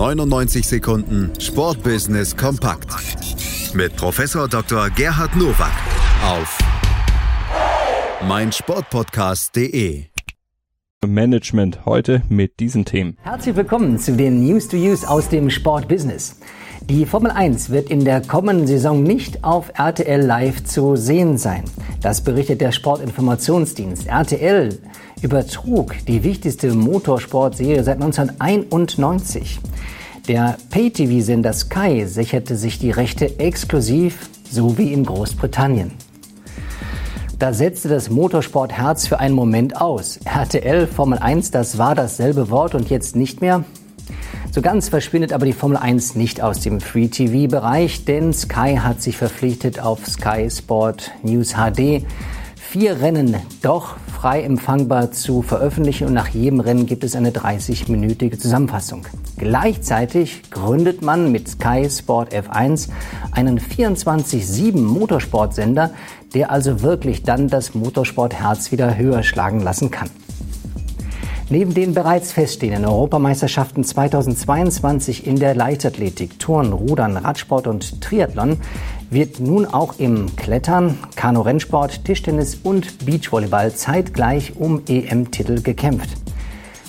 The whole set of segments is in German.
99 Sekunden Sportbusiness kompakt mit Professor Dr. Gerhard Nowak auf meinsportpodcast.de. Management heute mit diesen Themen. Herzlich willkommen zu den News to Use aus dem Sportbusiness. Die Formel 1 wird in der kommenden Saison nicht auf RTL Live zu sehen sein. Das berichtet der Sportinformationsdienst. RTL übertrug die wichtigste Motorsportserie seit 1991. Der Pay-TV-Sender Sky sicherte sich die Rechte exklusiv, so wie in Großbritannien. Da setzte das Motorsportherz für einen Moment aus. RTL Formel 1, das war dasselbe Wort und jetzt nicht mehr. So ganz verschwindet aber die Formel 1 nicht aus dem Free-TV-Bereich, denn Sky hat sich verpflichtet auf Sky Sport News HD vier Rennen doch frei empfangbar zu veröffentlichen und nach jedem Rennen gibt es eine 30-minütige Zusammenfassung. Gleichzeitig gründet man mit Sky Sport F1 einen 24-7 Motorsportsender, der also wirklich dann das Motorsportherz wieder höher schlagen lassen kann. Neben den bereits feststehenden Europameisterschaften 2022 in der Leichtathletik, Turn, Rudern, Radsport und Triathlon wird nun auch im Klettern, Kanu-Rennsport, Tischtennis und Beachvolleyball zeitgleich um EM-Titel gekämpft.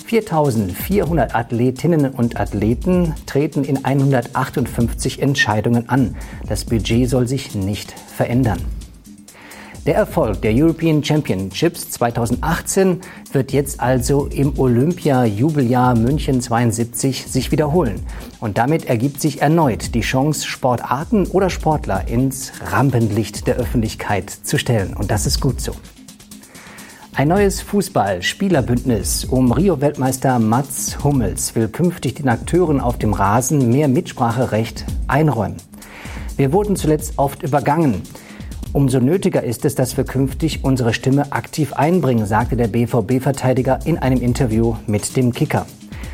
4400 Athletinnen und Athleten treten in 158 Entscheidungen an. Das Budget soll sich nicht verändern. Der Erfolg der European Championships 2018 wird jetzt also im Olympia-Jubeljahr München 72 sich wiederholen. Und damit ergibt sich erneut die Chance, Sportarten oder Sportler ins Rampenlicht der Öffentlichkeit zu stellen. Und das ist gut so. Ein neues Fußball-Spielerbündnis um Rio-Weltmeister Mats Hummels will künftig den Akteuren auf dem Rasen mehr Mitspracherecht einräumen. Wir wurden zuletzt oft übergangen. Umso nötiger ist es, dass wir künftig unsere Stimme aktiv einbringen, sagte der BVB-Verteidiger in einem Interview mit dem Kicker.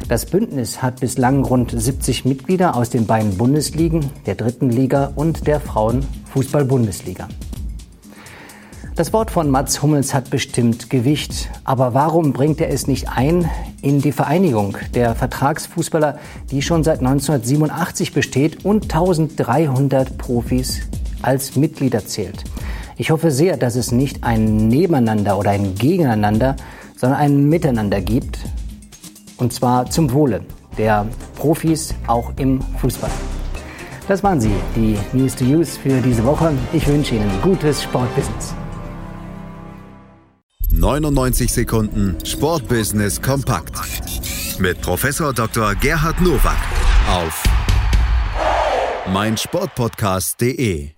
Das Bündnis hat bislang rund 70 Mitglieder aus den beiden Bundesligen, der dritten Liga und der Frauenfußball-Bundesliga. Das Wort von Mats Hummels hat bestimmt Gewicht. Aber warum bringt er es nicht ein in die Vereinigung der Vertragsfußballer, die schon seit 1987 besteht und 1300 Profis als Mitglieder zählt. Ich hoffe sehr, dass es nicht ein Nebeneinander oder ein Gegeneinander, sondern ein Miteinander gibt. Und zwar zum Wohle der Profis auch im Fußball. Das waren sie, die News to Use für diese Woche. Ich wünsche Ihnen gutes Sportbusiness. 99 Sekunden Sportbusiness kompakt mit Professor Dr. Gerhard Nowak auf meinsportpodcast.de.